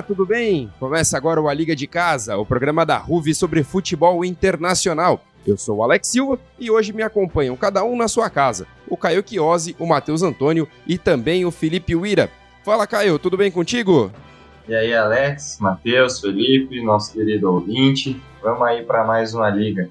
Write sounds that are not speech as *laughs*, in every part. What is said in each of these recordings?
Olá, tudo bem? Começa agora o A Liga de Casa, o programa da RUV sobre futebol internacional. Eu sou o Alex Silva e hoje me acompanham cada um na sua casa. O Caio Chiosi, o Matheus Antônio e também o Felipe Uira. Fala, Caio, tudo bem contigo? E aí, Alex, Matheus, Felipe, nosso querido ouvinte. Vamos aí para mais uma liga.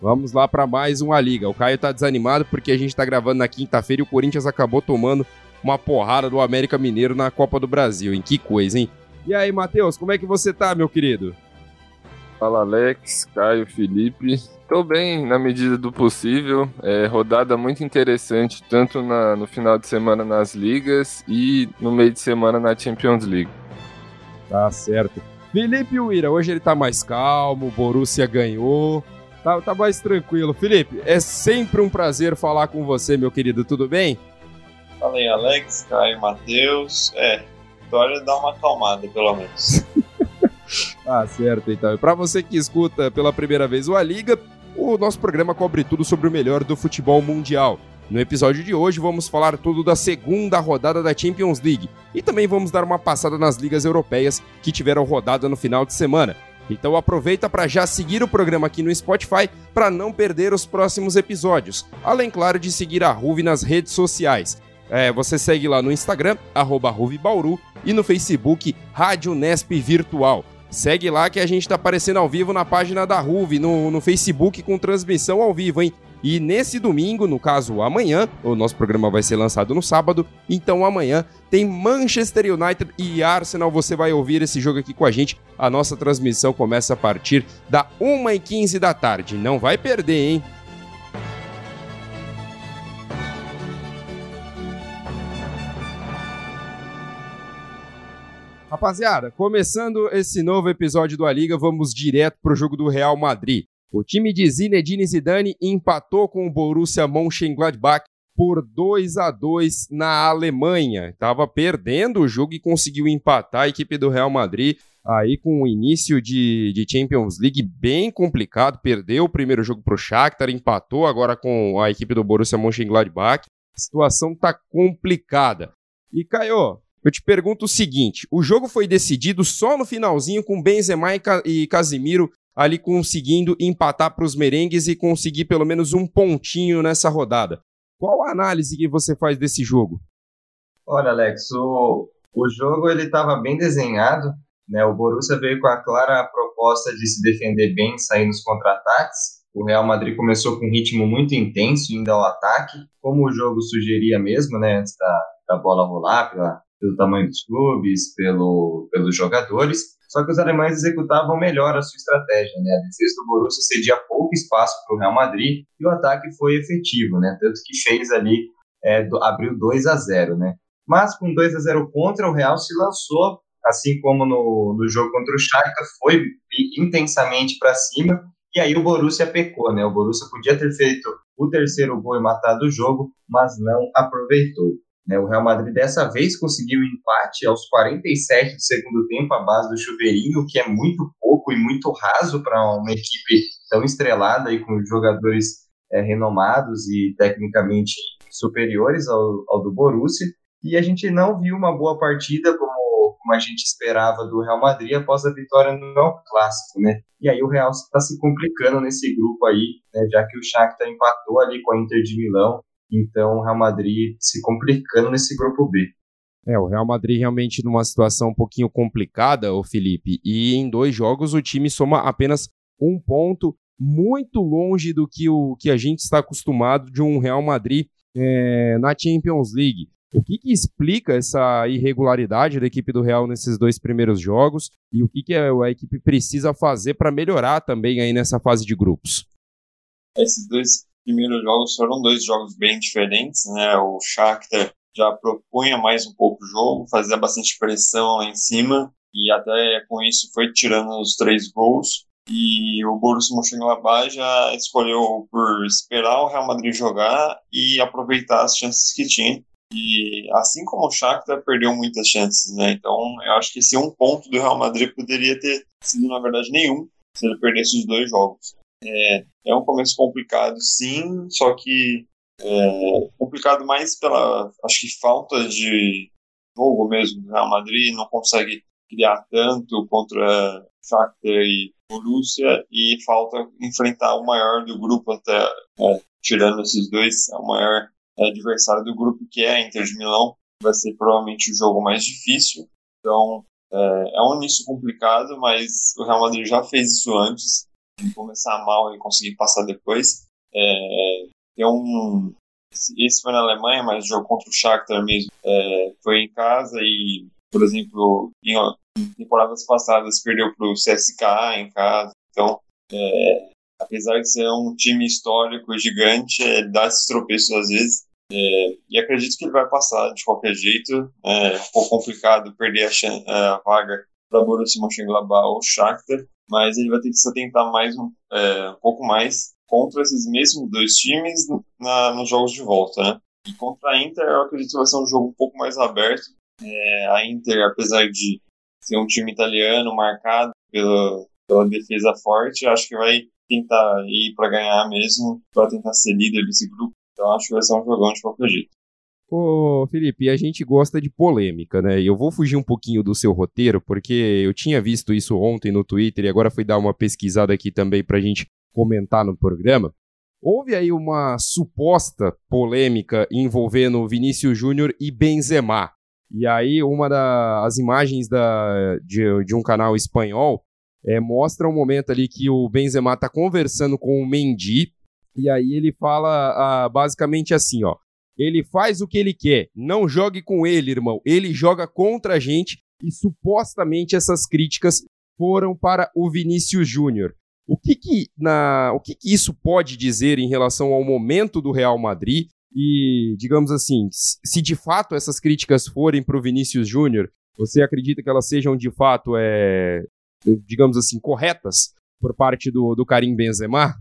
Vamos lá para mais uma liga. O Caio tá desanimado porque a gente tá gravando na quinta-feira e o Corinthians acabou tomando uma porrada do América Mineiro na Copa do Brasil, hein? Que coisa, hein? E aí, Matheus, como é que você tá, meu querido? Fala, Alex, Caio, Felipe. Tô bem na medida do possível. É, rodada muito interessante, tanto na, no final de semana nas ligas e no meio de semana na Champions League. Tá certo. Felipe Uira, hoje ele tá mais calmo, Borussia ganhou. Tá, tá mais tranquilo. Felipe, é sempre um prazer falar com você, meu querido. Tudo bem? Fala aí, Alex, Caio, Matheus. É, vitória dá uma acalmada, pelo menos. *laughs* ah, certo, então. Para você que escuta pela primeira vez o A Liga, o nosso programa cobre tudo sobre o melhor do futebol mundial. No episódio de hoje vamos falar tudo da segunda rodada da Champions League e também vamos dar uma passada nas ligas europeias que tiveram rodada no final de semana. Então aproveita para já seguir o programa aqui no Spotify para não perder os próximos episódios, além claro de seguir a Ruve nas redes sociais. É, você segue lá no Instagram, arroba Ruvibauru, e no Facebook, Rádio Nesp Virtual. Segue lá que a gente tá aparecendo ao vivo na página da Ruve, no, no Facebook com transmissão ao vivo, hein? E nesse domingo, no caso amanhã, o nosso programa vai ser lançado no sábado, então amanhã tem Manchester United e Arsenal. Você vai ouvir esse jogo aqui com a gente. A nossa transmissão começa a partir da 1h15 da tarde. Não vai perder, hein? Rapaziada, começando esse novo episódio do A Liga, vamos direto pro jogo do Real Madrid. O time de Zinedine Zidane empatou com o Borussia Mönchengladbach por 2 a 2 na Alemanha. Tava perdendo o jogo e conseguiu empatar a equipe do Real Madrid aí com o início de, de Champions League bem complicado. Perdeu o primeiro jogo pro Shakhtar, empatou agora com a equipe do Borussia Mönchengladbach. A situação tá complicada. E Caio, eu te pergunto o seguinte: o jogo foi decidido só no finalzinho com Benzema e Casimiro ali conseguindo empatar para os merengues e conseguir pelo menos um pontinho nessa rodada. Qual a análise que você faz desse jogo? Olha, Alex, o, o jogo ele estava bem desenhado. Né? O Borussia veio com a clara proposta de se defender bem, sair nos contra-ataques. O Real Madrid começou com um ritmo muito intenso, indo ao ataque, como o jogo sugeria mesmo, né? antes da, da bola rolar, pela, pelo tamanho dos clubes, pelo, pelos jogadores. Só que os alemães executavam melhor a sua estratégia, né? A defesa do Borussia cedia pouco espaço para o Real Madrid e o ataque foi efetivo, né? Tanto que fez ali, é, do, abriu 2 a 0 né? Mas com 2 a 0 contra, o Real se lançou, assim como no, no jogo contra o Shakhtar, foi intensamente para cima e aí o Borussia pecou, né? O Borussia podia ter feito o terceiro gol e matado o jogo, mas não aproveitou. Né? O Real Madrid dessa vez conseguiu um empate aos 47 do segundo tempo, à base do chuveirinho, que é muito pouco e muito raso para uma equipe tão estrelada e com jogadores é, renomados e tecnicamente superiores ao, ao, do Borussia. E a gente não viu uma boa partida como, como a gente esperava do Real Madrid após a vitória no Clássico, né? E aí o Real está se complicando nesse grupo aí, né, já que o Shakhtar empatou ali com a Inter de Milão então, o Real Madrid se complicando nesse grupo B. É, o Real Madrid realmente numa situação um pouquinho complicada, o Felipe. E em dois jogos o time soma apenas um ponto, muito longe do que, o, que a gente está acostumado de um Real Madrid é, na Champions League. O que, que, explica essa irregularidade da equipe do Real nesses dois primeiros jogos e o que, que a, a equipe precisa fazer para melhorar também aí nessa fase de grupos? Esses dois primeiros jogos foram dois jogos bem diferentes, né? O Shakhtar já propunha mais um pouco o jogo, fazia bastante pressão lá em cima e até com isso foi tirando os três gols. E o Borussia Mönchengladbach já escolheu por esperar o Real Madrid jogar e aproveitar as chances que tinha. E assim como o Shakhtar perdeu muitas chances, né? Então eu acho que esse um ponto do Real Madrid poderia ter sido, na verdade, nenhum se ele perdesse os dois jogos. É, é um começo complicado, sim, só que é, complicado mais pela, acho que falta de jogo mesmo. Real Madrid não consegue criar tanto contra Shakhtar e Borussia e falta enfrentar o maior do grupo até, é, tirando esses dois, é o maior adversário do grupo que é a Inter de Milão. Vai ser provavelmente o jogo mais difícil. Então é, é um início complicado, mas o Real Madrid já fez isso antes, começar mal e conseguir passar depois. É, tem um esse foi na Alemanha, mas o jogo contra o Shakhtar mesmo é, foi em casa e, por exemplo, em, temporadas passadas perdeu para o CSKA em casa. Então, é, apesar de ser um time histórico gigante, é, dá esses tropeços às vezes. É, e acredito que ele vai passar de qualquer jeito. É complicado perder a, a vaga para Borussia Mönchengladbach ou Shakhtar, mas ele vai ter que se atentar mais um, é, um pouco mais contra esses mesmos dois times na, nos jogos de volta, né? E contra a Inter, eu acredito que vai ser um jogo um pouco mais aberto. É, a Inter, apesar de ser um time italiano marcado pela, pela defesa forte, acho que vai tentar ir para ganhar mesmo, para tentar ser líder desse grupo. Então acho que vai ser um jogão de qualquer jeito. Ô, Felipe, a gente gosta de polêmica, né? E eu vou fugir um pouquinho do seu roteiro, porque eu tinha visto isso ontem no Twitter e agora fui dar uma pesquisada aqui também pra gente comentar no programa. Houve aí uma suposta polêmica envolvendo Vinícius Júnior e Benzema. E aí, uma das imagens da, de, de um canal espanhol é, mostra um momento ali que o Benzema está conversando com o Mendy, e aí ele fala ah, basicamente assim, ó. Ele faz o que ele quer, não jogue com ele, irmão. Ele joga contra a gente e supostamente essas críticas foram para o Vinícius Júnior. O que que, na, o que que isso pode dizer em relação ao momento do Real Madrid e, digamos assim, se de fato essas críticas forem para o Vinícius Júnior, você acredita que elas sejam de fato, é, digamos assim, corretas por parte do, do Karim Benzema?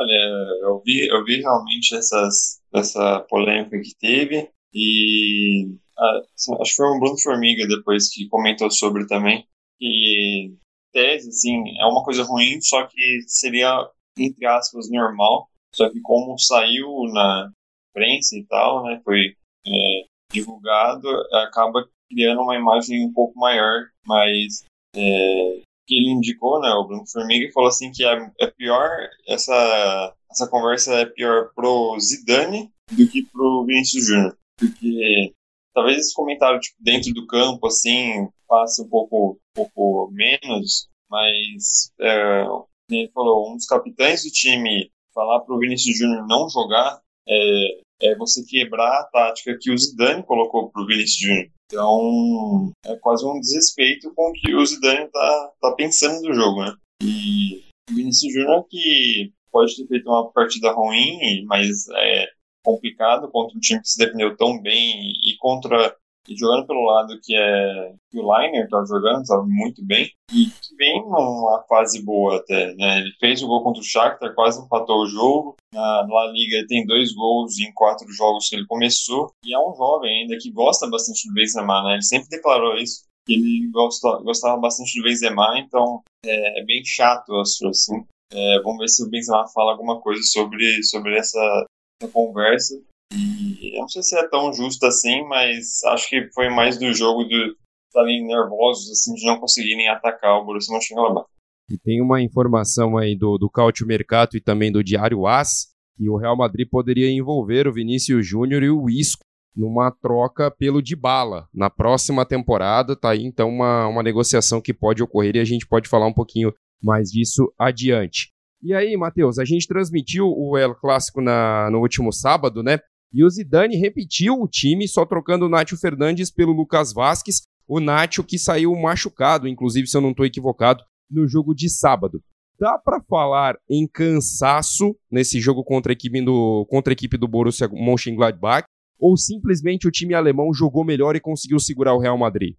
Olha, eu vi, eu vi realmente essas, essa polêmica que teve e ah, acho que foi um Bruno Formiga depois que comentou sobre também que tese assim é uma coisa ruim, só que seria entre aspas normal só que como saiu na prensa e tal, né, foi é, divulgado, acaba criando uma imagem um pouco maior, mas é, que ele indicou, né, o Bruno Formiga, falou assim que é, é pior, essa, essa conversa é pior pro Zidane do que pro Vinícius Júnior, porque talvez esse comentário tipo, dentro do campo, assim, passe um pouco, um pouco menos, mas é, ele falou, um dos capitães do time falar para o Vinícius Júnior não jogar é, é, você quebrar a tática que o Zidane colocou para o Vinícius Júnior. Então, é quase um desrespeito com o que o Zidane tá, tá pensando do jogo, né? E o Vinícius Júnior que pode ter feito uma partida ruim, mas é complicado contra um time que se defendeu tão bem e contra jogando pelo lado que é que o Liner tá jogando, sabe, muito bem, e que vem numa fase boa até, né? Ele fez o gol contra o Shakhtar, quase empatou o jogo. Na La Liga tem dois gols em quatro jogos que ele começou, e é um jovem ainda que gosta bastante do Benzema, né? Ele sempre declarou isso, que ele gosta, gostava bastante do Benzema, então é, é bem chato, assim. É, vamos ver se o Benzema fala alguma coisa sobre, sobre essa, essa conversa. E eu não sei se é tão justo assim, mas acho que foi mais do jogo de estarem nervosos, assim, de não conseguirem atacar o Borussia Mönchengladbach. E tem uma informação aí do, do Cautio Mercato e também do Diário As, que o Real Madrid poderia envolver o Vinícius Júnior e o Isco numa troca pelo Dybala na próxima temporada. Tá aí então uma, uma negociação que pode ocorrer e a gente pode falar um pouquinho mais disso adiante. E aí, Matheus, a gente transmitiu o El Clássico na, no último sábado, né? E o Zidane repetiu o time, só trocando o Nátio Fernandes pelo Lucas Vasquez, o Nátio que saiu machucado, inclusive, se eu não estou equivocado, no jogo de sábado. Dá para falar em cansaço nesse jogo contra a equipe do, contra a equipe do Borussia Mönchengladbach? Ou simplesmente o time alemão jogou melhor e conseguiu segurar o Real Madrid?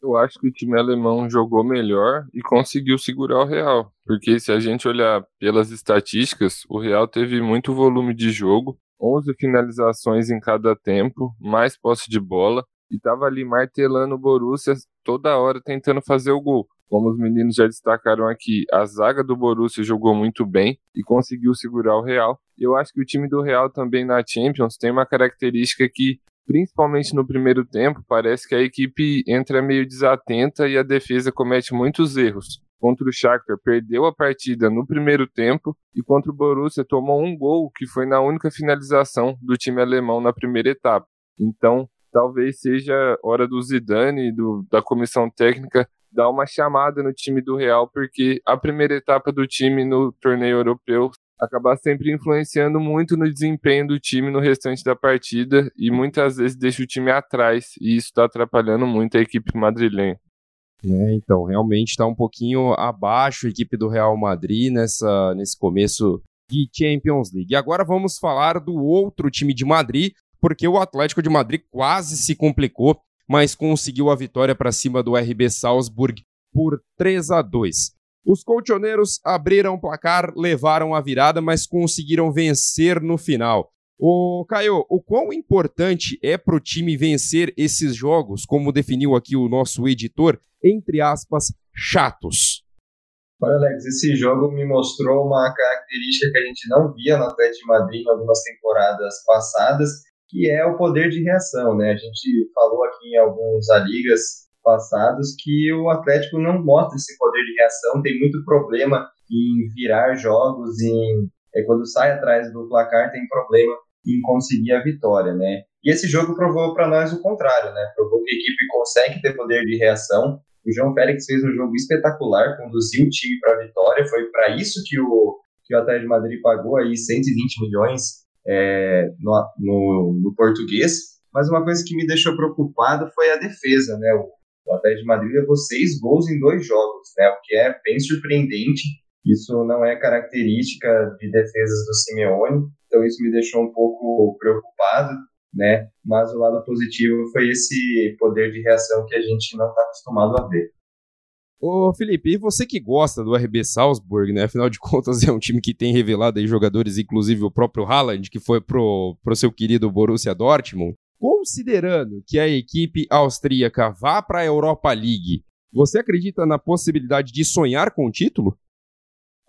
Eu acho que o time alemão jogou melhor e conseguiu segurar o Real. Porque se a gente olhar pelas estatísticas, o Real teve muito volume de jogo, 11 finalizações em cada tempo, mais posse de bola, e estava ali martelando o Borussia toda hora tentando fazer o gol. Como os meninos já destacaram aqui, a zaga do Borussia jogou muito bem e conseguiu segurar o Real. Eu acho que o time do Real também na Champions tem uma característica que, principalmente no primeiro tempo, parece que a equipe entra meio desatenta e a defesa comete muitos erros. Contra o Shakhtar perdeu a partida no primeiro tempo e contra o Borussia tomou um gol que foi na única finalização do time alemão na primeira etapa. Então, talvez seja hora do Zidane e da comissão técnica dar uma chamada no time do Real, porque a primeira etapa do time no torneio europeu acaba sempre influenciando muito no desempenho do time no restante da partida e muitas vezes deixa o time atrás, e isso está atrapalhando muito a equipe madrilenha. É, então, realmente está um pouquinho abaixo a equipe do Real Madrid nessa, nesse começo de Champions League. E agora vamos falar do outro time de Madrid, porque o Atlético de Madrid quase se complicou mas conseguiu a vitória para cima do RB Salzburg por 3 a 2. Os colchoneiros abriram o placar, levaram a virada, mas conseguiram vencer no final. O Caio, o quão importante é para o time vencer esses jogos, como definiu aqui o nosso editor, entre aspas, chatos? Olha, Alex, esse jogo me mostrou uma característica que a gente não via no Atlético de Madrid em algumas temporadas passadas, que é o poder de reação, né? A gente falou aqui em alguns ligas passados que o Atlético não mostra esse poder de reação, tem muito problema em virar jogos, em é, quando sai atrás do placar tem problema em conseguir a vitória, né? E esse jogo provou para nós o contrário, né? Provou que a equipe consegue ter poder de reação. O João Félix fez um jogo espetacular, conduziu o time para a vitória. Foi para isso que o que o Atlético de Madrid pagou aí 120 milhões é, no, no, no, português. Mas uma coisa que me deixou preocupado foi a defesa, né? O, o Atlético de Madrid levou seis gols em dois jogos, né? O que é bem surpreendente. Isso não é característica de defesas do Simeone, então isso me deixou um pouco preocupado, né? Mas o lado positivo foi esse poder de reação que a gente não está acostumado a ver. Ô Felipe, e você que gosta do RB Salzburg, né? Afinal de contas *laughs* é um time que tem revelado aí jogadores, inclusive o próprio Haaland, que foi pro, pro seu querido Borussia Dortmund. Considerando que a equipe austríaca vá para a Europa League, você acredita na possibilidade de sonhar com o título?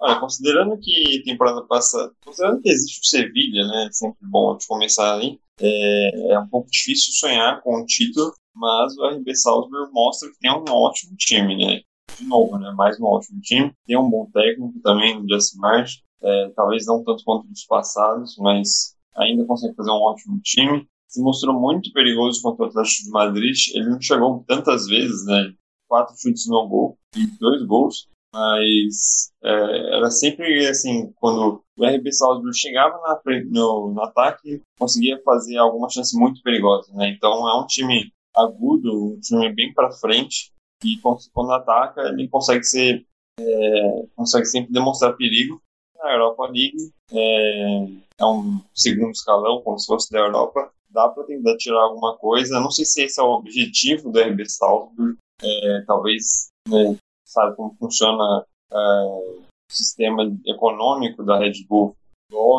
Olha, considerando que temporada passada, considerando que existe o Sevilha, né? Sempre bom de começar aí. É, é um pouco difícil sonhar com o título, mas o RB Salzburg mostra que tem um ótimo time, né? de novo, né? Mais um ótimo time. Tem um bom técnico também no Justin March. É, talvez não tanto quanto nos passados, mas ainda consegue fazer um ótimo time. Se mostrou muito perigoso contra o Atlético de Madrid. Ele não chegou tantas vezes, né? Quatro chutes no gol e dois gols. Mas é, era sempre assim, quando o RB Salzburg chegava na, no, no ataque, conseguia fazer alguma chance muito perigosa, né? Então é um time agudo, um time bem para frente, e quando ataca, ele consegue ser é, consegue sempre demonstrar perigo. Na Europa League é, é, um segundo escalão, como se fosse da Europa. Dá para tentar tirar alguma coisa. Não sei se esse é o objetivo do RB Salzburg. É, talvez né, sabe como funciona é, o sistema econômico da Red Bull.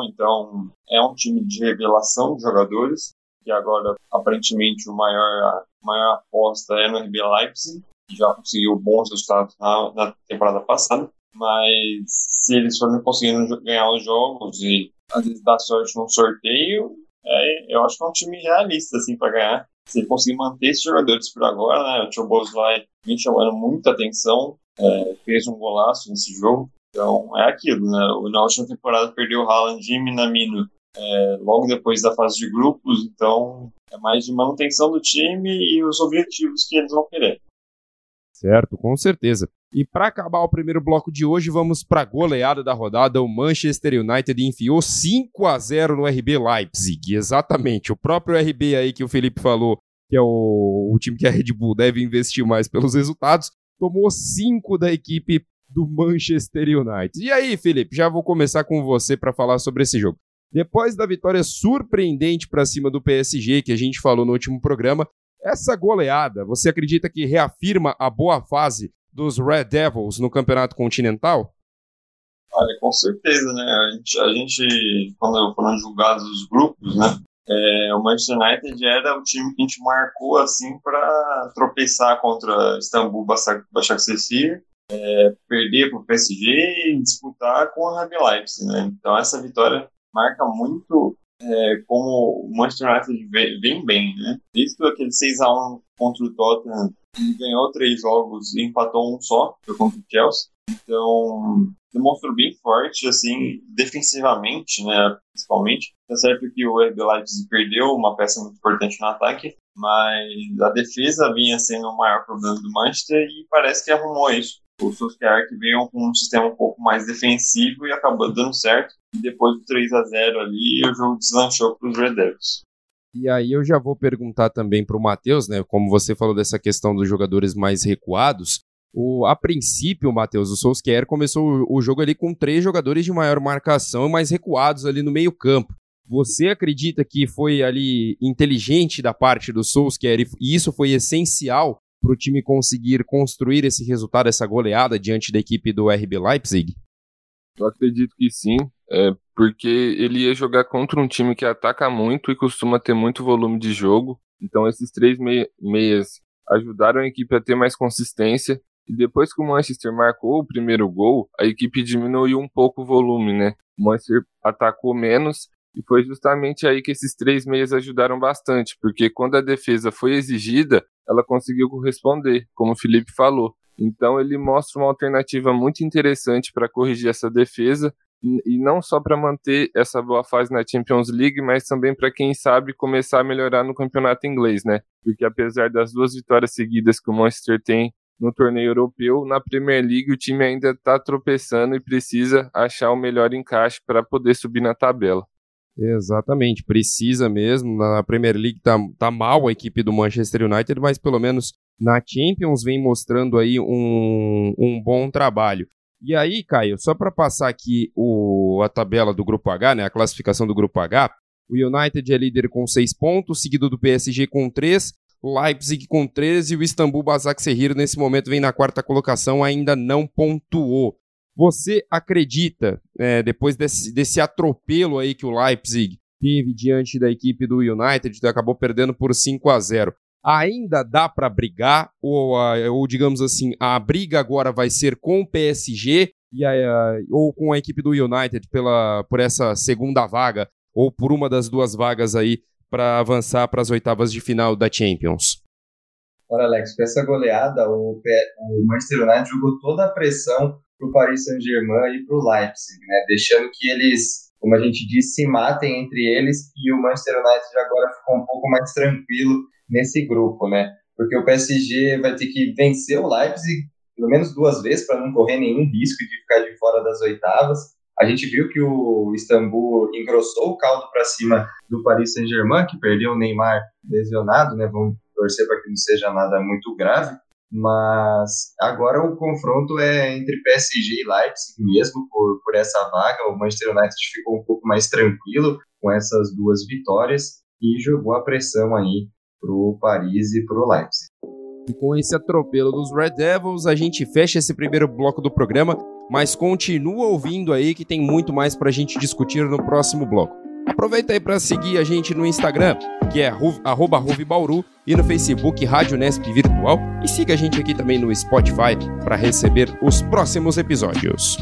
Então é um time de revelação de jogadores. E agora aparentemente o maior a maior aposta é no RB Leipzig já conseguiu bons resultados na, na temporada passada, mas se eles forem conseguindo ganhar os jogos e às vezes dar sorte no sorteio, é, eu acho que é um time realista assim para ganhar. Se ele conseguir manter esses jogadores por agora, né? O Choboslai vem chamando muita atenção, é, fez um golaço nesse jogo. Então é aquilo, né? Na última temporada perdeu o Haaland e Minamino é, logo depois da fase de grupos, então é mais de manutenção do time e os objetivos que eles vão querer. Certo, com certeza. E para acabar o primeiro bloco de hoje, vamos para a goleada da rodada. O Manchester United enfiou 5 a 0 no RB Leipzig. Exatamente, o próprio RB aí que o Felipe falou, que é o, o time que a Red Bull deve investir mais pelos resultados, tomou 5 da equipe do Manchester United. E aí, Felipe, já vou começar com você para falar sobre esse jogo. Depois da vitória surpreendente para cima do PSG, que a gente falou no último programa, essa goleada, você acredita que reafirma a boa fase dos Red Devils no campeonato continental? Olha, com certeza, né? A gente, a gente quando foram julgados os grupos, né? É, o Manchester United era o time que a gente marcou assim para tropeçar contra Istambul Başakşehir, é, perder para o PSG e disputar com a RB Leipzig, né? Então essa vitória marca muito é, como o Manchester United vem bem, né? Desde aquele 6x1 contra o Tottenham, ele ganhou três jogos e empatou um só, contra o Chelsea. Então, demonstrou bem forte, assim, defensivamente, né, principalmente. Tá certo que o RB Leipzig perdeu uma peça muito importante no ataque, mas a defesa vinha sendo o maior problema do Manchester e parece que arrumou isso. O Solskjaer que veio com um sistema um pouco mais defensivo e acabou dando certo. E depois do 3 a 0 ali, o jogo deslanchou para os Red Devils. E aí eu já vou perguntar também para o Matheus, né? Como você falou dessa questão dos jogadores mais recuados, o, a princípio, Matheus, o Solskjaer começou o, o jogo ali com três jogadores de maior marcação e mais recuados ali no meio campo. Você acredita que foi ali inteligente da parte do Solskjaer e isso foi essencial para o time conseguir construir esse resultado, essa goleada diante da equipe do RB Leipzig? Eu acredito que sim, é, porque ele ia jogar contra um time que ataca muito e costuma ter muito volume de jogo. Então esses três meias ajudaram a equipe a ter mais consistência e depois que o Manchester marcou o primeiro gol, a equipe diminuiu um pouco o volume, né? O Manchester atacou menos e foi justamente aí que esses três meias ajudaram bastante, porque quando a defesa foi exigida, ela conseguiu corresponder, como o Felipe falou. Então ele mostra uma alternativa muito interessante para corrigir essa defesa e não só para manter essa boa fase na Champions League, mas também para quem sabe começar a melhorar no campeonato inglês, né? Porque apesar das duas vitórias seguidas que o Manchester tem no torneio europeu. Na Premier League, o time ainda está tropeçando e precisa achar o melhor encaixe para poder subir na tabela. Exatamente, precisa mesmo. Na Premier League tá, tá mal a equipe do Manchester United, mas pelo menos na Champions vem mostrando aí um, um bom trabalho. E aí, Caio, só para passar aqui o, a tabela do Grupo H, né, a classificação do Grupo H, o United é líder com 6 pontos, seguido do PSG com 3, Leipzig com 13 e o Istambul Basaksehir nesse momento vem na quarta colocação, ainda não pontuou. Você acredita, é, depois desse, desse atropelo aí que o Leipzig teve diante da equipe do United, acabou perdendo por 5 a 0 ainda dá para brigar, ou, ou, digamos assim, a briga agora vai ser com o PSG e a, ou com a equipe do United pela, por essa segunda vaga, ou por uma das duas vagas aí para avançar para as oitavas de final da Champions. Ora, Alex, com essa goleada, o, o Manchester United jogou toda a pressão para o Paris Saint-Germain e para o Leipzig, né? deixando que eles, como a gente disse, se matem entre eles e o Manchester United agora ficou um pouco mais tranquilo nesse grupo, né? Porque o PSG vai ter que vencer o Leipzig pelo menos duas vezes para não correr nenhum risco de ficar de fora das oitavas. A gente viu que o Istambul engrossou o caldo para cima do Paris Saint-Germain, que perdeu o Neymar lesionado, né? Vamos torcer para que não seja nada muito grave. Mas agora o confronto é entre PSG e Leipzig mesmo por, por essa vaga. O Manchester United ficou um pouco mais tranquilo com essas duas vitórias e jogou a pressão aí para o Paris e para o Leipzig. E com esse atropelo dos Red Devils, a gente fecha esse primeiro bloco do programa mas continua ouvindo aí que tem muito mais para a gente discutir no próximo bloco. Aproveita aí para seguir a gente no Instagram, que é arroba Ruvibauru, e no Facebook Rádio Nesp Virtual, e siga a gente aqui também no Spotify para receber os próximos episódios.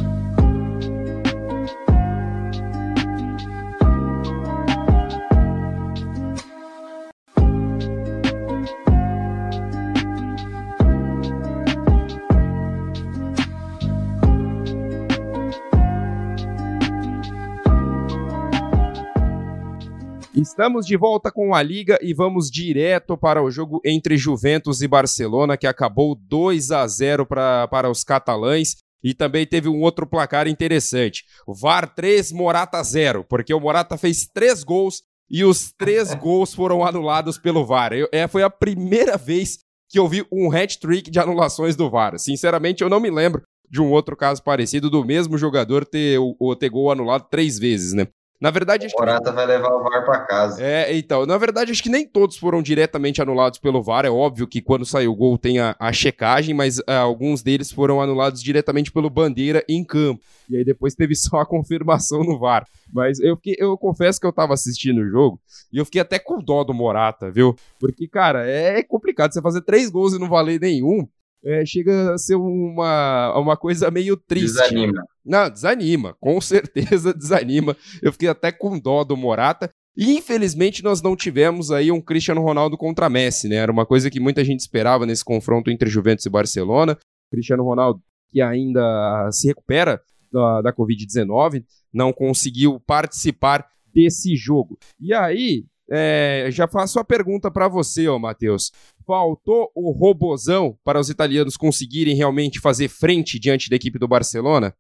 Estamos de volta com a Liga e vamos direto para o jogo entre Juventus e Barcelona, que acabou 2 a 0 pra, para os catalães. E também teve um outro placar interessante. VAR 3, Morata 0, porque o Morata fez três gols e os três *laughs* gols foram anulados pelo VAR. Eu, é, foi a primeira vez que eu vi um hat-trick de anulações do VAR. Sinceramente, eu não me lembro de um outro caso parecido do mesmo jogador ter, ter gol anulado três vezes, né? Na verdade, o Morata que... vai levar o VAR para casa. É, então, na verdade, acho que nem todos foram diretamente anulados pelo VAR. É óbvio que quando sai o gol tem a, a checagem, mas uh, alguns deles foram anulados diretamente pelo Bandeira em campo. E aí depois teve *laughs* só a confirmação no VAR. Mas eu, fiquei, eu confesso que eu tava assistindo o jogo e eu fiquei até com dó do Morata, viu? Porque, cara, é complicado você fazer três gols e não valer nenhum é, chega a ser uma, uma coisa meio triste. Desanima. Não, desanima, com certeza *laughs* desanima. Eu fiquei até com dó do Morata. E infelizmente nós não tivemos aí um Cristiano Ronaldo contra Messi, né? Era uma coisa que muita gente esperava nesse confronto entre Juventus e Barcelona. Cristiano Ronaldo, que ainda se recupera da, da Covid-19, não conseguiu participar desse jogo. E aí, é, já faço a pergunta para você, ó, Matheus. Faltou o robozão para os italianos conseguirem realmente fazer frente diante da equipe do Barcelona?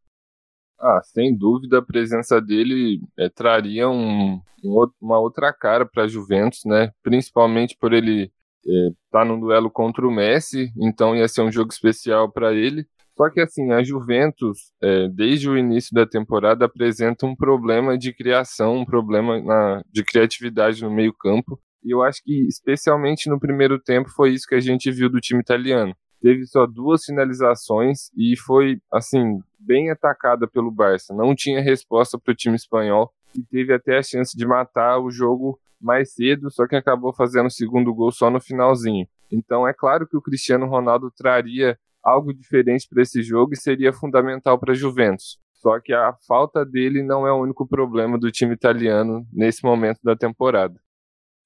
Ah, sem dúvida a presença dele é, traria um, um, uma outra cara para a Juventus, né? Principalmente por ele estar é, tá duelo contra o Messi, então ia ser um jogo especial para ele. Só que assim, a Juventus, é, desde o início da temporada, apresenta um problema de criação, um problema na, de criatividade no meio-campo. E eu acho que, especialmente no primeiro tempo, foi isso que a gente viu do time italiano. Teve só duas finalizações e foi, assim, bem atacada pelo Barça. Não tinha resposta para o time espanhol e teve até a chance de matar o jogo mais cedo, só que acabou fazendo o segundo gol só no finalzinho. Então é claro que o Cristiano Ronaldo traria algo diferente para esse jogo e seria fundamental para a Juventus. Só que a falta dele não é o único problema do time italiano nesse momento da temporada.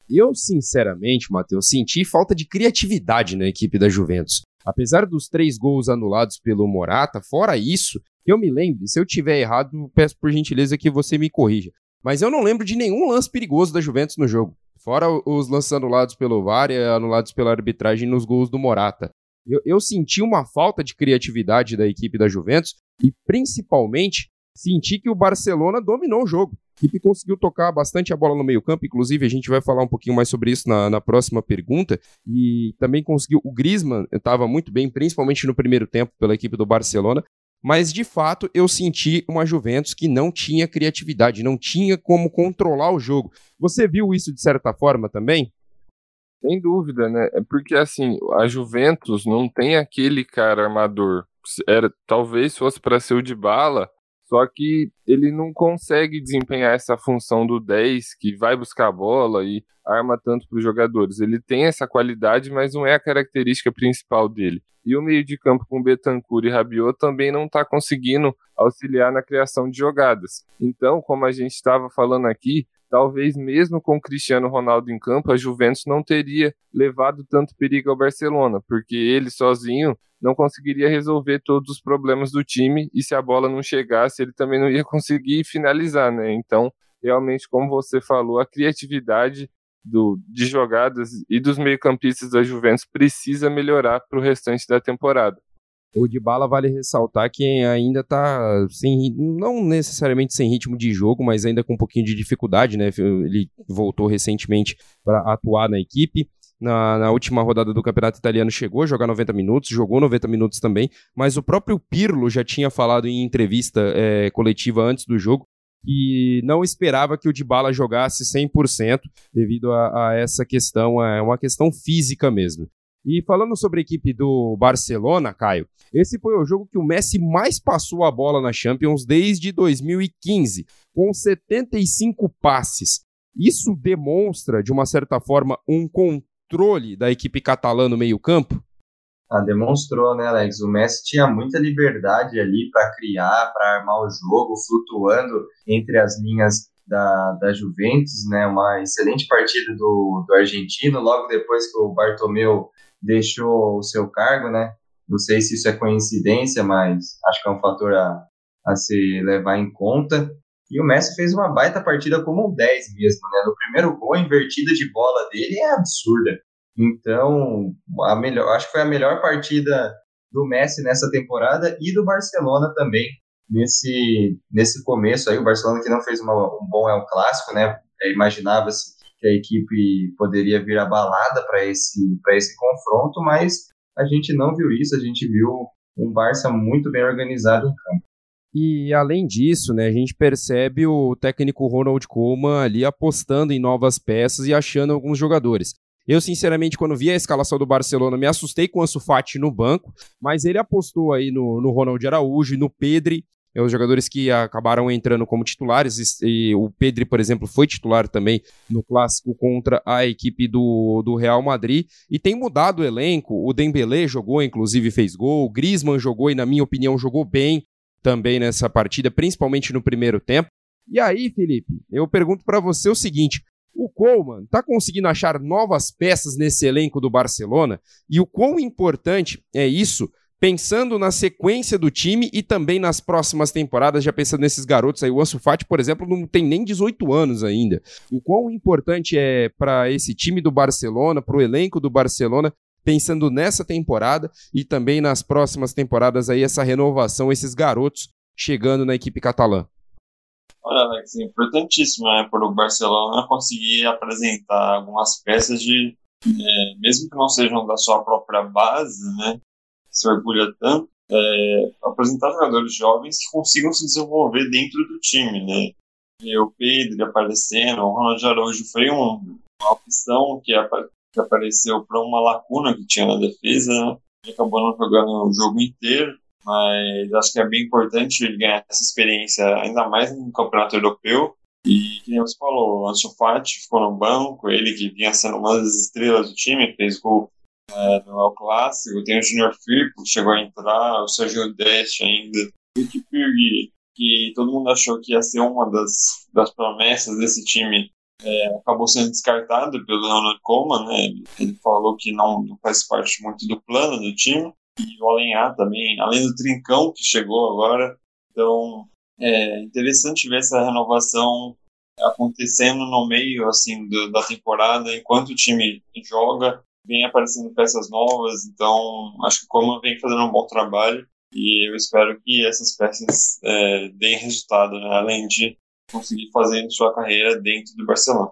Eu, sinceramente, Matheus, senti falta de criatividade na equipe da Juventus. Apesar dos três gols anulados pelo Morata, fora isso, eu me lembro, se eu tiver errado, peço por gentileza que você me corrija. Mas eu não lembro de nenhum lance perigoso da Juventus no jogo. Fora os lances anulados pelo VAR e anulados pela arbitragem nos gols do Morata. Eu, eu senti uma falta de criatividade da equipe da Juventus e, principalmente, senti que o Barcelona dominou o jogo. Equipe conseguiu tocar bastante a bola no meio-campo, inclusive a gente vai falar um pouquinho mais sobre isso na, na próxima pergunta. E também conseguiu. O Griezmann estava muito bem, principalmente no primeiro tempo, pela equipe do Barcelona. Mas de fato eu senti uma Juventus que não tinha criatividade, não tinha como controlar o jogo. Você viu isso de certa forma também? Sem dúvida, né? É porque assim, a Juventus não tem aquele cara armador. Era, talvez fosse para ser o de bala, só que ele não consegue desempenhar essa função do 10 que vai buscar a bola e arma tanto para os jogadores. Ele tem essa qualidade, mas não é a característica principal dele. E o meio de campo com Betancourt e Rabiot também não está conseguindo auxiliar na criação de jogadas. Então, como a gente estava falando aqui, talvez mesmo com Cristiano Ronaldo em campo, a Juventus não teria levado tanto perigo ao Barcelona, porque ele sozinho não conseguiria resolver todos os problemas do time e se a bola não chegasse, ele também não ia *laughs* conseguir finalizar, né? Então, realmente, como você falou, a criatividade do, de jogadas e dos meio-campistas da Juventus precisa melhorar para o restante da temporada. O de bala vale ressaltar que ainda tá sem, não necessariamente sem ritmo de jogo, mas ainda com um pouquinho de dificuldade, né? Ele voltou recentemente para atuar na equipe. Na, na, última rodada do Campeonato Italiano chegou a jogar 90 minutos, jogou 90 minutos também, mas o próprio Pirlo já tinha falado em entrevista é, coletiva antes do jogo que não esperava que o Dybala jogasse 100% devido a, a essa questão, é uma questão física mesmo. E falando sobre a equipe do Barcelona, Caio, esse foi o jogo que o Messi mais passou a bola na Champions desde 2015, com 75 passes. Isso demonstra, de uma certa forma, um controle da equipe catalã no meio-campo? Ah, demonstrou, né, Alex? O Messi tinha muita liberdade ali para criar, para armar o jogo, flutuando entre as linhas da, da Juventus, né? Uma excelente partida do, do argentino. Logo depois que o Bartomeu deixou o seu cargo, né? Não sei se isso é coincidência, mas acho que é um fator a, a se levar em conta. E o Messi fez uma baita partida como um 10 mesmo, né? No primeiro gol, a invertida de bola dele é absurda. Então, a melhor, acho que foi a melhor partida do Messi nessa temporada e do Barcelona também nesse, nesse começo aí. O Barcelona que não fez uma, um bom El Clássico, né? É, Imaginava-se que a equipe poderia vir abalada para esse, esse confronto, mas a gente não viu isso, a gente viu um Barça muito bem organizado em campo. E além disso, né, a gente percebe o técnico Ronald Koeman ali apostando em novas peças e achando alguns jogadores. Eu, sinceramente, quando vi a escalação do Barcelona, me assustei com o Ansu Fati no banco, mas ele apostou aí no, no Ronald Araújo no Pedri, os jogadores que acabaram entrando como titulares, e o Pedri, por exemplo, foi titular também no clássico contra a equipe do, do Real Madrid, e tem mudado o elenco, o Dembélé jogou, inclusive fez gol, o Griezmann jogou e, na minha opinião, jogou bem também nessa partida, principalmente no primeiro tempo. E aí, Felipe, eu pergunto para você o seguinte, o Coleman está conseguindo achar novas peças nesse elenco do Barcelona e o quão importante é isso pensando na sequência do time e também nas próximas temporadas, já pensando nesses garotos aí. O Ansu Fati, por exemplo, não tem nem 18 anos ainda. O quão importante é para esse time do Barcelona, para o elenco do Barcelona, pensando nessa temporada e também nas próximas temporadas aí, essa renovação, esses garotos chegando na equipe catalã. Olha, Alex, é importantíssimo né, para o Barcelona conseguir apresentar algumas peças de, é, mesmo que não sejam da sua própria base, né, se orgulha tanto, é, apresentar jogadores jovens que consigam se desenvolver dentro do time, né. E o Pedro aparecendo, o Ronald Araújo foi um, uma opção que, que apareceu para uma lacuna que tinha na defesa, né, acabou não jogando o jogo inteiro mas acho que é bem importante ele ganhar essa experiência, ainda mais no campeonato europeu. E, como você falou, o Ansu Fati ficou no banco, ele que vinha sendo uma das estrelas do time, fez gol é, Clássico, tem o Junior Firpo, que chegou a entrar, o Sergio Dest ainda, o Pugh, que todo mundo achou que ia ser uma das, das promessas desse time, é, acabou sendo descartado pelo Ronald Koeman, né? Ele falou que não, não faz parte muito do plano do time e o Alenhar também, além do Trincão que chegou agora. Então, é interessante ver essa renovação acontecendo no meio assim do, da temporada, enquanto o time joga, vem aparecendo peças novas. Então, acho que o Coman vem fazendo um bom trabalho e eu espero que essas peças é, deem resultado, né? além de conseguir fazer sua carreira dentro do Barcelona.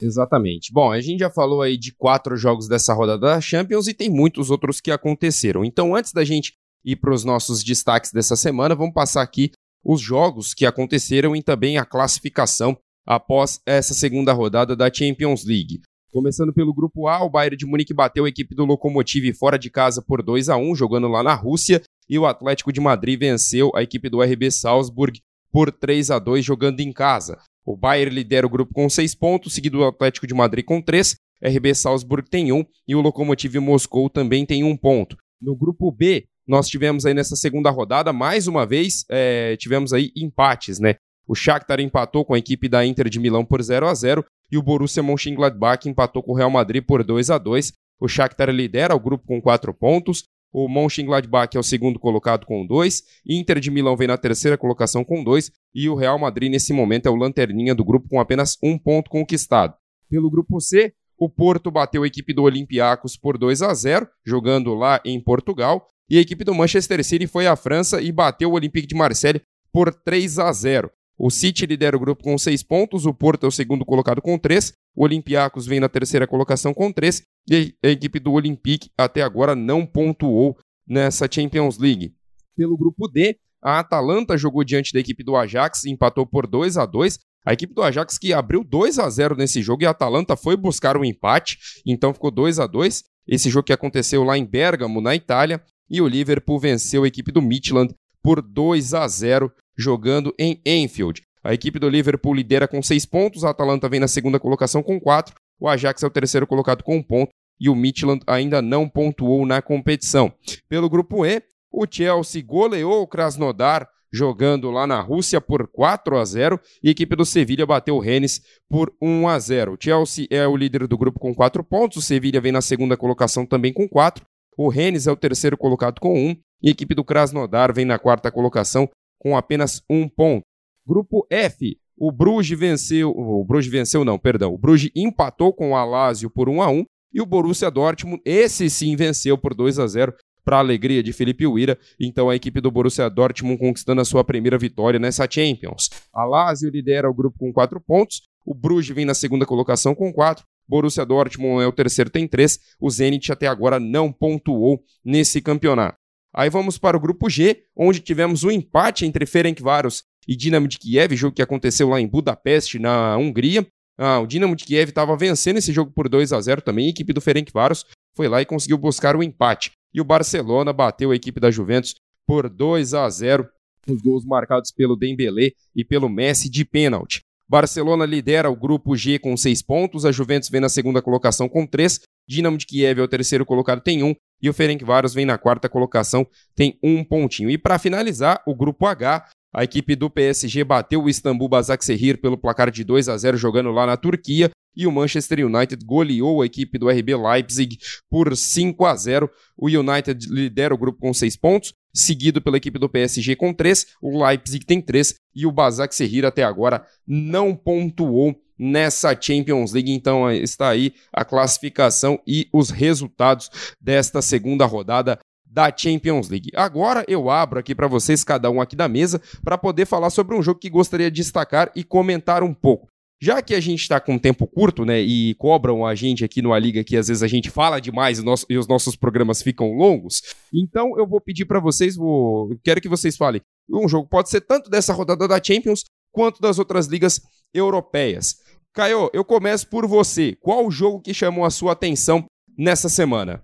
Exatamente. Bom, a gente já falou aí de quatro jogos dessa rodada da Champions e tem muitos outros que aconteceram. Então, antes da gente ir para os nossos destaques dessa semana, vamos passar aqui os jogos que aconteceram e também a classificação após essa segunda rodada da Champions League. Começando pelo grupo A, o Bayern de Munique bateu a equipe do Lokomotiv fora de casa por 2 a 1 jogando lá na Rússia, e o Atlético de Madrid venceu a equipe do RB Salzburg por 3 a 2 jogando em casa. O Bayern lidera o grupo com 6 pontos, seguido do Atlético de Madrid com 3, RB Salzburg tem 1 um, e o Lokomotiv Moscou também tem 1 um ponto. No grupo B, nós tivemos aí nessa segunda rodada, mais uma vez, é, tivemos aí empates, né? O Shakhtar empatou com a equipe da Inter de Milão por 0 a 0 e o Borussia Mönchengladbach empatou com o Real Madrid por 2 a 2 O Shakhtar lidera o grupo com 4 pontos, o Mönchengladbach é o segundo colocado com dois. Inter de Milão vem na terceira colocação com dois. E o Real Madrid, nesse momento, é o lanterninha do grupo com apenas um ponto conquistado. Pelo grupo C, o Porto bateu a equipe do Olympiacos por 2 a 0, jogando lá em Portugal. E a equipe do Manchester City foi à França e bateu o Olympique de Marseille por 3 a 0. O City lidera o grupo com 6 pontos, o Porto é o segundo colocado com 3, o Olympiacos vem na terceira colocação com 3 e a equipe do Olympique até agora não pontuou nessa Champions League. Pelo grupo D, a Atalanta jogou diante da equipe do Ajax e empatou por 2 a 2. A equipe do Ajax que abriu 2 a 0 nesse jogo e a Atalanta foi buscar o um empate, então ficou 2 a 2. Esse jogo que aconteceu lá em Bergamo, na Itália, e o Liverpool venceu a equipe do Midland por 2 a 0 jogando em Enfield. A equipe do Liverpool lidera com seis pontos, a Atalanta vem na segunda colocação com quatro, o Ajax é o terceiro colocado com um ponto e o Midland ainda não pontuou na competição. Pelo grupo E, o Chelsea goleou o Krasnodar jogando lá na Rússia por 4 a 0 e a equipe do Sevilha bateu o Rennes por 1 a 0. O Chelsea é o líder do grupo com 4 pontos, o Sevilha vem na segunda colocação também com 4, o Rennes é o terceiro colocado com 1 e a equipe do Krasnodar vem na quarta colocação com apenas um ponto. Grupo F, o Bruges venceu, o Bruges venceu não, perdão, o Bruges empatou com o Alásio por 1 a 1 e o Borussia Dortmund, esse sim venceu por 2 a 0 para a alegria de Felipe Uira. Então a equipe do Borussia Dortmund conquistando a sua primeira vitória nessa Champions. A Lazio lidera o grupo com 4 pontos, o Bruges vem na segunda colocação com 4, Borussia Dortmund é o terceiro, tem 3, o Zenit até agora não pontuou nesse campeonato. Aí vamos para o grupo G, onde tivemos um empate entre Ferencváros e Dinamo de Kiev, jogo que aconteceu lá em Budapeste, na Hungria. Ah, o Dinamo de Kiev estava vencendo esse jogo por 2 a 0 também, a equipe do Ferencváros foi lá e conseguiu buscar o empate. E o Barcelona bateu a equipe da Juventus por 2 a 0 os gols marcados pelo Dembélé e pelo Messi de pênalti. Barcelona lidera o grupo G com seis pontos, a Juventus vem na segunda colocação com três, Dinamo de Kiev é o terceiro colocado, tem um, e o Ferencváros vem na quarta colocação, tem um pontinho. E para finalizar, o grupo H, a equipe do PSG bateu o Istambul Basaksehir pelo placar de 2 a 0 jogando lá na Turquia e o Manchester United goleou a equipe do RB Leipzig por 5 a 0. O United lidera o grupo com 6 pontos, seguido pela equipe do PSG com 3, o Leipzig tem 3 e o Basaksehir até agora não pontuou nessa Champions League. Então está aí a classificação e os resultados desta segunda rodada da Champions League. Agora eu abro aqui para vocês, cada um aqui da mesa, para poder falar sobre um jogo que gostaria de destacar e comentar um pouco. Já que a gente está com tempo curto, né, e cobram a gente aqui no A Liga que às vezes a gente fala demais e, nosso, e os nossos programas ficam longos, então eu vou pedir para vocês, vou, quero que vocês falem. Um jogo pode ser tanto dessa rodada da Champions quanto das outras ligas europeias. Caio, eu começo por você. Qual o jogo que chamou a sua atenção nessa semana?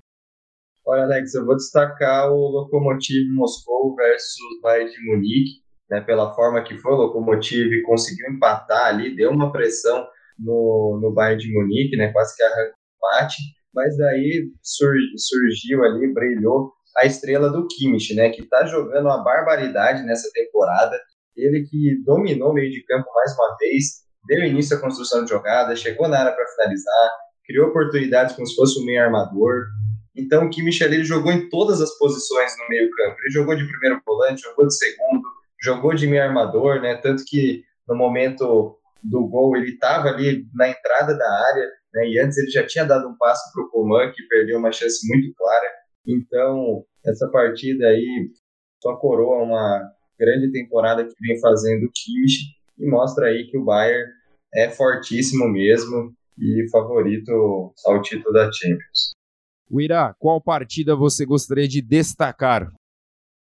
Olha, Alex, eu vou destacar o Lokomotiv Moscou versus Bayern de Munique né, pela forma que foi, o Lokomotiv conseguiu empatar ali, deu uma pressão no, no Bayern de Munique, né, quase que arrancou o empate, mas daí sur, surgiu ali, brilhou a estrela do Kimmich, né, que está jogando uma barbaridade nessa temporada, ele que dominou o meio de campo mais uma vez, deu início à construção de jogada, chegou na área para finalizar, criou oportunidades como se fosse um meio armador, então o Kimmich ali, ele jogou em todas as posições no meio campo, ele jogou de primeiro volante, jogou de segundo, jogou de meio armador, né? Tanto que no momento do gol ele estava ali na entrada da área, né? E antes ele já tinha dado um passo para o Coman que perdeu uma chance muito clara. Então essa partida aí só coroa uma grande temporada que vem fazendo o Kimmich e mostra aí que o Bayern é fortíssimo mesmo e favorito ao título da Champions. Uira, qual partida você gostaria de destacar?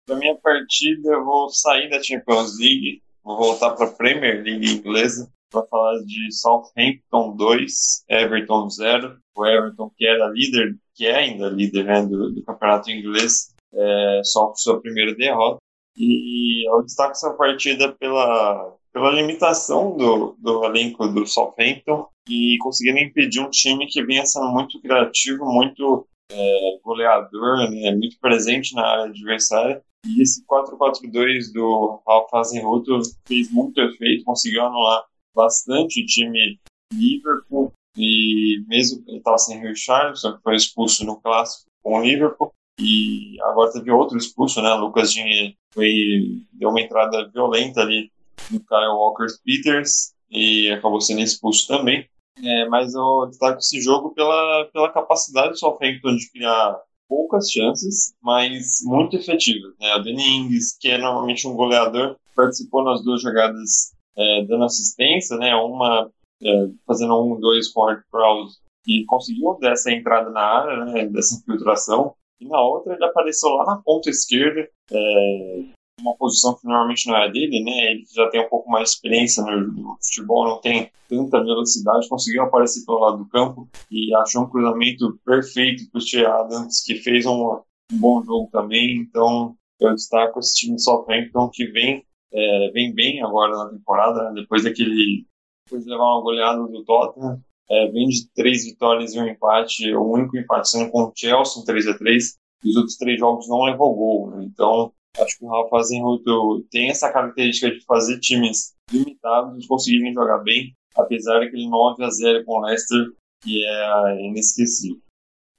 Para minha partida, eu vou sair da Champions League, vou voltar para a Premier League inglesa para falar de Southampton 2, Everton 0. O Everton, que era líder, que é ainda líder né, do, do campeonato inglês, é, só sua primeira derrota. E eu destaco essa partida pela, pela limitação do, do elenco do Southampton e conseguindo impedir um time que vinha sendo muito criativo, muito é, goleador, né, muito presente na área adversária e esse 4-4-2 do Ralf Hasenhuttl fez muito efeito, conseguiu anular bastante o time Liverpool. E mesmo ele estava sem Richarlison, que foi expulso no clássico com o Liverpool, e agora teve outro expulso, né? Lucas Digne foi, deu uma entrada violenta ali no Kyle Walker Peters e acabou sendo expulso também. É, mas eu destaco esse jogo pela, pela capacidade do Southampton de criar poucas chances, mas muito efetivas. Né? O Danny Ings, que é normalmente um goleador, participou nas duas jogadas é, dando assistência, né? uma é, fazendo um, dois com o Prowse, e conseguiu dessa entrada na área, né? dessa infiltração, e na outra ele apareceu lá na ponta esquerda, é, uma posição que normalmente não é dele, né? Ele já tem um pouco mais de experiência no, futebol, não tem tanta velocidade, conseguiu aparecer pelo lado do campo e achou um cruzamento perfeito para o Tia Adams, que fez um, um, bom jogo também. Então, eu destaco esse time de Southampton que vem, é, vem bem agora na temporada, né? depois daquele depois de levar uma goleada do Tottenham. É, vem de três vitórias e um empate, o único empate sendo com o Chelsea, 3 a 3 os outros três jogos não levou gol. Né? Então, Acho que o Rafa Zenhuto tem essa característica de fazer times limitados conseguirem jogar bem, apesar daquele 9 a 0 com o Leicester, que é inesquecível.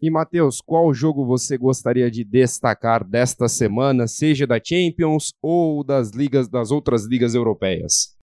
E Matheus, qual jogo você gostaria de destacar desta semana, seja da Champions ou das ligas das outras ligas europeias?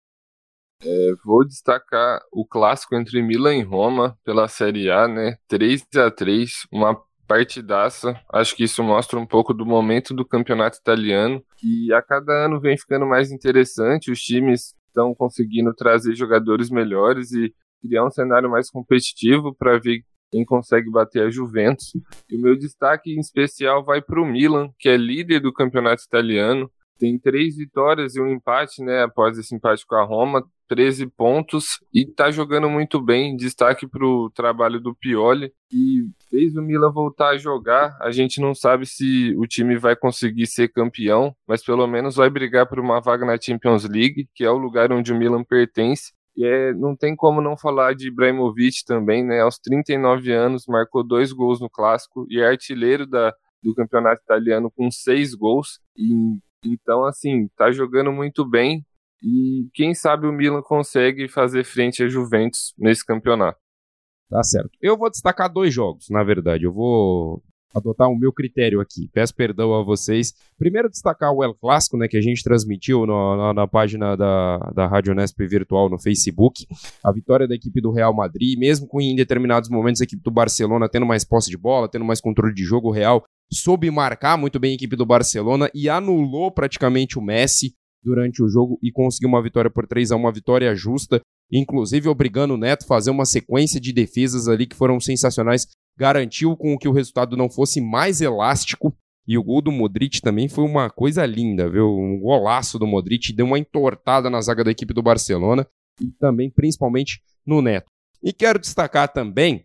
É, vou destacar o clássico entre Milan e Roma pela Série A, né? 3 a 3, uma partidaça. Acho que isso mostra um pouco do momento do campeonato italiano, que a cada ano vem ficando mais interessante. Os times estão conseguindo trazer jogadores melhores e criar um cenário mais competitivo para ver quem consegue bater a Juventus. E o meu destaque em especial vai para o Milan, que é líder do campeonato italiano. Tem três vitórias e um empate, né? Após esse empate com a Roma, 13 pontos e tá jogando muito bem. Destaque para o trabalho do Pioli, que fez o Milan voltar a jogar. A gente não sabe se o time vai conseguir ser campeão, mas pelo menos vai brigar por uma vaga na Champions League, que é o lugar onde o Milan pertence. E é, não tem como não falar de Ibrahimovic também, né? Aos 39 anos, marcou dois gols no clássico e é artilheiro da, do campeonato italiano com seis gols. E, então, assim, tá jogando muito bem. E quem sabe o Milan consegue fazer frente à Juventus nesse campeonato. Tá certo. Eu vou destacar dois jogos, na verdade. Eu vou adotar o meu critério aqui. Peço perdão a vocês. Primeiro, destacar o El Clássico, né, que a gente transmitiu no, na, na, página da, da Rádio Nesp Virtual no Facebook. A vitória da equipe do Real Madrid, mesmo com em determinados momentos a equipe do Barcelona tendo mais posse de bola, tendo mais controle de jogo, o Real soube marcar muito bem a equipe do Barcelona e anulou praticamente o Messi durante o jogo e conseguiu uma vitória por 3 a 1 uma vitória justa, inclusive obrigando o Neto a fazer uma sequência de defesas ali que foram sensacionais garantiu com que o resultado não fosse mais elástico. E o gol do Modric também foi uma coisa linda, viu? Um golaço do Modric, deu uma entortada na zaga da equipe do Barcelona e também, principalmente, no Neto. E quero destacar também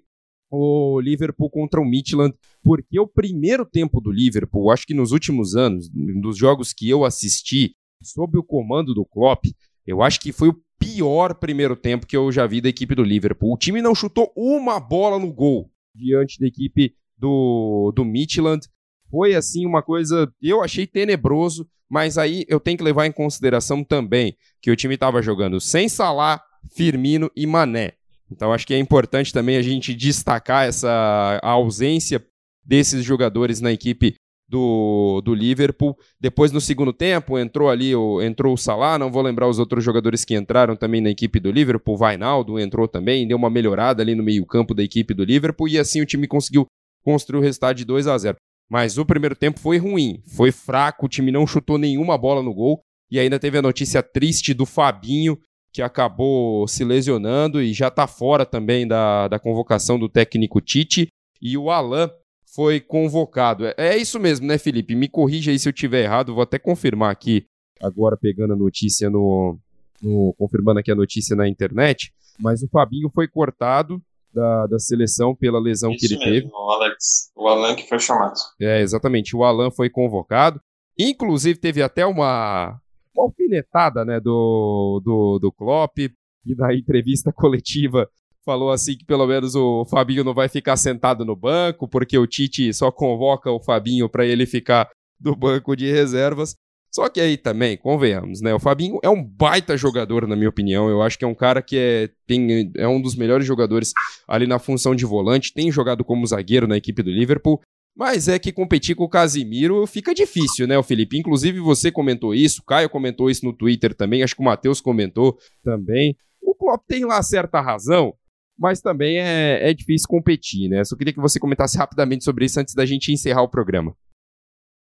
o Liverpool contra o Midland, porque o primeiro tempo do Liverpool, acho que nos últimos anos, dos jogos que eu assisti, sob o comando do Klopp, eu acho que foi o pior primeiro tempo que eu já vi da equipe do Liverpool. O time não chutou uma bola no gol diante da equipe do, do Midland. Foi assim uma coisa, eu achei tenebroso, mas aí eu tenho que levar em consideração também que o time estava jogando sem Salah, Firmino e Mané. Então acho que é importante também a gente destacar essa ausência desses jogadores na equipe do, do Liverpool. Depois, no segundo tempo, entrou ali o, entrou o Salah, não vou lembrar os outros jogadores que entraram também na equipe do Liverpool. O Vainaldo entrou também, deu uma melhorada ali no meio-campo da equipe do Liverpool e assim o time conseguiu construir o resultado de 2 a 0 Mas o primeiro tempo foi ruim, foi fraco, o time não chutou nenhuma bola no gol. E ainda teve a notícia triste do Fabinho, que acabou se lesionando e já está fora também da, da convocação do técnico Tite. E o Alan, foi convocado. É, é isso mesmo, né, Felipe? Me corrija aí se eu tiver errado, vou até confirmar aqui, agora pegando a notícia no, no confirmando aqui a notícia na internet, mas o Fabinho foi cortado da, da seleção pela lesão isso que ele mesmo, teve. O Alex, o Alan que foi chamado. É, exatamente, o Alan foi convocado. Inclusive teve até uma alfinetada, né, do, do, do Klopp, e na entrevista coletiva falou assim que pelo menos o Fabinho não vai ficar sentado no banco, porque o Tite só convoca o Fabinho para ele ficar do banco de reservas. Só que aí também, convenhamos, né? O Fabinho é um baita jogador, na minha opinião. Eu acho que é um cara que é, tem, é um dos melhores jogadores ali na função de volante, tem jogado como zagueiro na equipe do Liverpool. Mas é que competir com o Casimiro fica difícil, né, Felipe? Inclusive você comentou isso, Caio comentou isso no Twitter também, acho que o Matheus comentou também. O Klopp tem lá certa razão, mas também é, é difícil competir, né? Só queria que você comentasse *laughs* rapidamente sobre isso antes da gente encerrar o programa.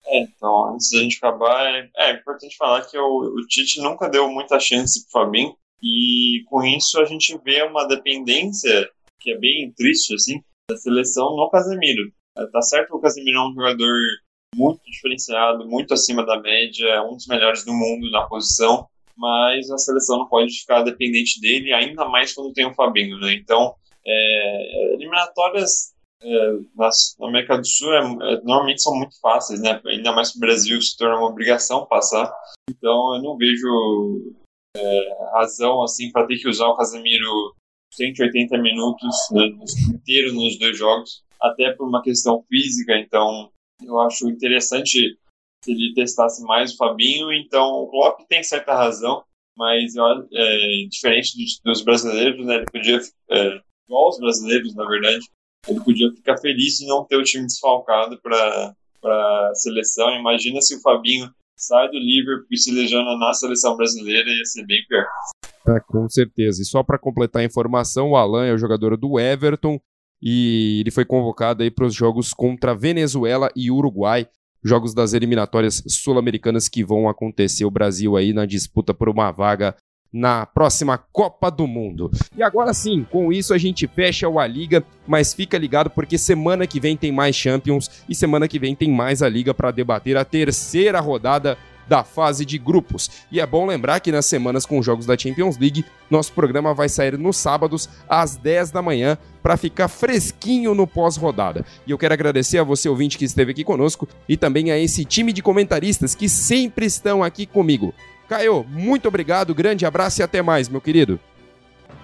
É, então, antes da gente acabar, é, é importante falar que o, o, Tite nunca deu muita chance pro Fabinho, e com isso a gente vê uma dependência que é bem triste, assim, da seleção no Casemiro. É, tá certo que o Casemiro é um jogador muito diferenciado, muito acima da média, é um dos melhores do mundo na posição, mas a seleção não pode ficar dependente dele, ainda mais quando tem o Fabinho, né? Então, é, eliminatórias é, nas, na América do Sul é, é, normalmente são muito fáceis, né? Ainda mais que o Brasil se torna uma obrigação passar. Então, eu não vejo razão assim para ter que usar o Casemiro 180 minutos né, inteiro nos dois jogos, até por uma questão física. Então, eu acho interessante se ele testasse mais o Fabinho. Então, o Klopp tem certa razão, mas é, diferente dos, brasileiros, né, ele podia, é, igual os brasileiros, na verdade, ele podia ficar feliz de não ter o time desfalcado para a seleção. Imagina se o Fabinho sai do Liverpool e se lesiona na seleção brasileira, ia ser bem pior. É, com certeza. E só para completar a informação, o Alan é o jogador do Everton e ele foi convocado aí para os jogos contra Venezuela e Uruguai jogos das eliminatórias sul-americanas que vão acontecer. O Brasil aí na disputa por uma vaga na próxima Copa do Mundo. E agora sim, com isso a gente fecha o A Liga, mas fica ligado porque semana que vem tem mais Champions e semana que vem tem mais a Liga para debater a terceira rodada da fase de grupos. E é bom lembrar que nas semanas com jogos da Champions League, nosso programa vai sair nos sábados às 10 da manhã para ficar fresquinho no pós-rodada. E eu quero agradecer a você ouvinte que esteve aqui conosco e também a esse time de comentaristas que sempre estão aqui comigo. Caio, muito obrigado, grande abraço e até mais, meu querido.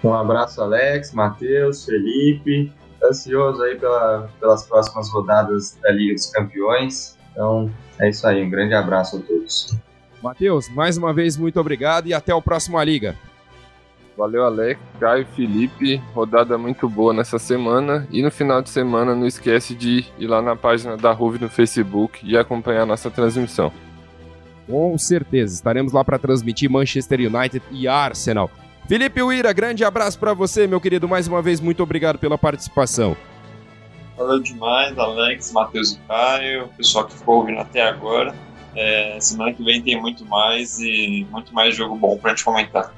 Um abraço, Alex, Matheus, Felipe. Ansioso aí pela, pelas próximas rodadas da Liga dos Campeões. Então, é isso aí. Um grande abraço a todos. Matheus, mais uma vez, muito obrigado e até o próximo A Liga. Valeu, Alex, Caio, Felipe. Rodada muito boa nessa semana. E no final de semana, não esquece de ir lá na página da Ruve no Facebook e acompanhar a nossa transmissão. Com certeza, estaremos lá para transmitir Manchester United e Arsenal. Felipe Uira, grande abraço para você, meu querido. Mais uma vez, muito obrigado pela participação. Valeu demais, Alex, Matheus e Caio, o pessoal que ficou ouvindo até agora. É, semana que vem tem muito mais e muito mais jogo bom pra gente comentar.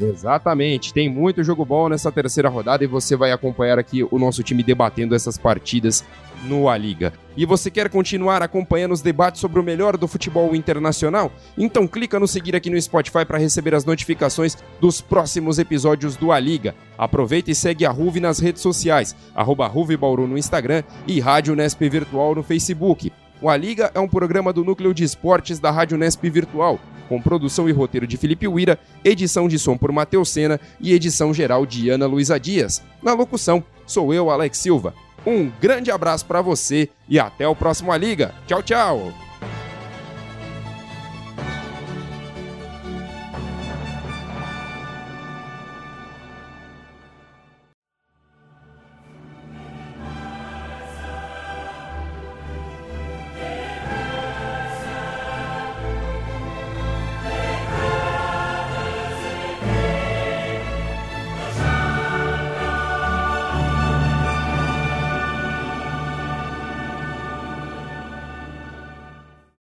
Exatamente, tem muito jogo bom nessa terceira rodada e você vai acompanhar aqui o nosso time debatendo essas partidas no A Liga. E você quer continuar acompanhando os debates sobre o melhor do futebol internacional? Então clica no seguir aqui no Spotify para receber as notificações dos próximos episódios do A Liga. Aproveita e segue a Ruve nas redes sociais, arroba Bauru no Instagram e Rádio Nesp Virtual no Facebook. O A Liga é um programa do Núcleo de Esportes da Rádio Nesp Virtual, com produção e roteiro de Felipe Uira, edição de som por Matheus Sena e edição geral de Ana Luiza Dias. Na locução, sou eu, Alex Silva. Um grande abraço para você e até o próximo A Liga. Tchau, tchau!